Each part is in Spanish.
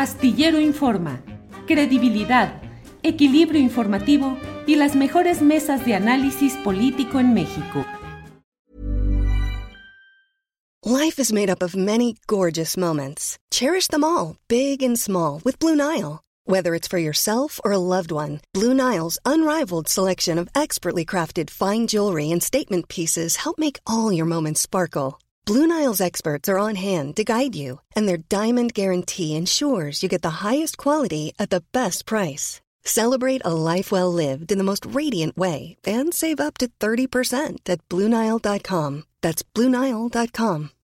Astillero Informa, credibilidad, equilibrio informativo y las mejores mesas de análisis político en México. Life is made up of many gorgeous moments. Cherish them all, big and small, with Blue Nile. Whether it's for yourself or a loved one, Blue Nile's unrivaled selection of expertly crafted fine jewelry and statement pieces help make all your moments sparkle. Blue Nile's experts are on hand to guide you, and their diamond guarantee ensures you get the highest quality at the best price. Celebrate a life well lived in the most radiant way and save up to 30% at BlueNile.com. That's BlueNile.com.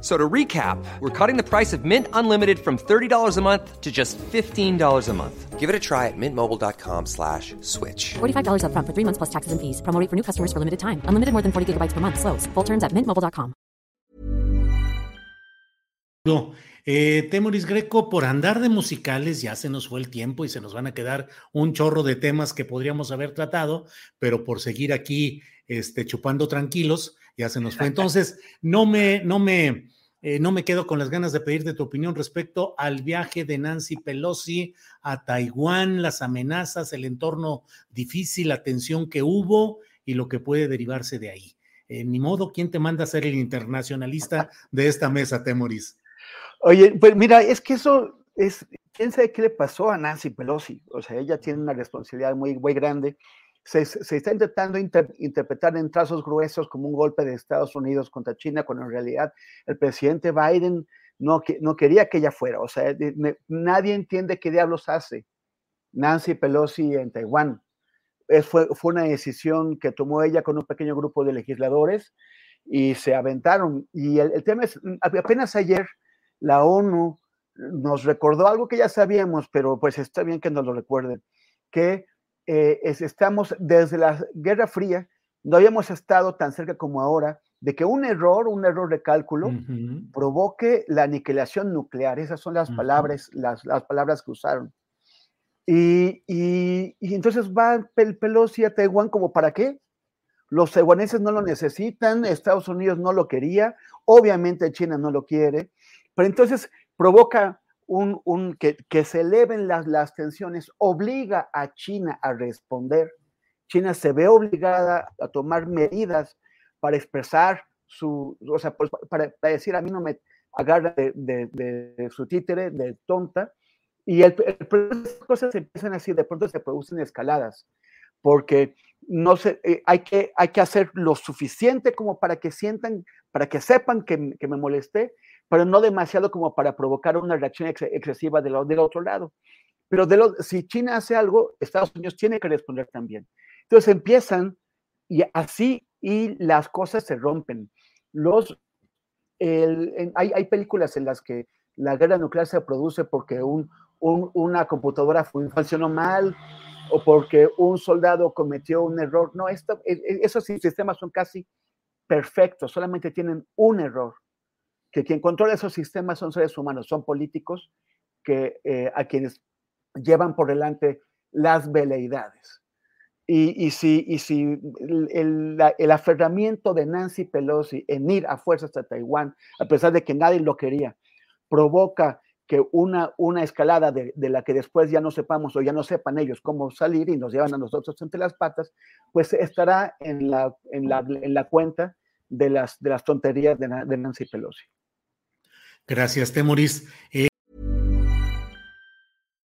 So to recap, we're cutting the price of Mint Unlimited from $30 a month to just $15 a month. Give it a try at mintmobile.com slash switch. $45 up front for three months plus taxes and fees. Promo rate for new customers for limited time. Unlimited more than 40 gigabytes per month. Slows. Full terms at mintmobile.com. No, eh, Temoris Greco, por andar de musicales ya se nos fue el tiempo y se nos van a quedar un chorro de temas que podríamos haber tratado, pero por seguir aquí este, chupando tranquilos, ya se nos fue. Entonces, no me, no me, eh, no me quedo con las ganas de pedirte tu opinión respecto al viaje de Nancy Pelosi a Taiwán, las amenazas, el entorno difícil, la tensión que hubo y lo que puede derivarse de ahí. Eh, ni modo, ¿quién te manda a ser el internacionalista de esta mesa, Temoris? Oye, pues mira, es que eso es, quién sabe qué le pasó a Nancy Pelosi. O sea, ella tiene una responsabilidad muy, muy grande se, está intentando interpretar en trazos gruesos como un golpe de Estados Unidos contra China, cuando en realidad el presidente Biden no, no quería que ella fuera. O sea, nadie entiende qué diablos hace Nancy Pelosi en Taiwán. Fue, fue una decisión que tomó ella con un pequeño grupo de legisladores y se aventaron. Y el, el tema es, apenas ayer la ONU nos recordó algo que ya sabíamos, pero pues está bien que nos lo recuerden, que eh, estamos desde la Guerra Fría, no habíamos estado tan cerca como ahora de que un error, un error de cálculo, provoque la aniquilación nuclear. Esas son las palabras, las, palabras que usaron. Y, entonces va el Pelosi a Taiwán como para qué? Los taiwaneses no lo necesitan, Estados Unidos no lo quería, obviamente China no lo quiere, pero entonces provoca un, que, se eleven las, las tensiones obliga a China a responder. China se ve obligada a tomar medidas para expresar su, o sea, pues, para, decir a mí no me agarra de, su títere, de tonta, y el, cosas se empiezan así, de pronto se producen escaladas, porque no se, eh, hay, que, hay que hacer lo suficiente como para que sientan, para que sepan que, que me molesté, pero no demasiado como para provocar una reacción excesiva del, del otro lado. Pero si China hace algo, Estados Unidos tiene que responder también. Entonces empiezan y así y las cosas se rompen. Los, hay, hay, películas en las que la guerra nuclear se produce porque un, una computadora funcionó mal o porque un soldado cometió un error. No, esto, e, e, esos sistemas son casi perfectos, solamente tienen un error que quien controla esos sistemas son seres humanos, son políticos que, eh, a quienes llevan por delante las veleidades. Y, si, y si el, el, aferramiento de Nancy Pelosi en ir a fuerzas a Taiwán, a pesar de que nadie lo quería, provoca que una, una escalada de, de, la que después ya no sepamos o ya no sepan ellos cómo salir y nos llevan a nosotros entre las patas, pues estará en la, en la, en la cuenta de las, de las tonterías de, Nancy Pelosi. Gracias, Temoris. Eh...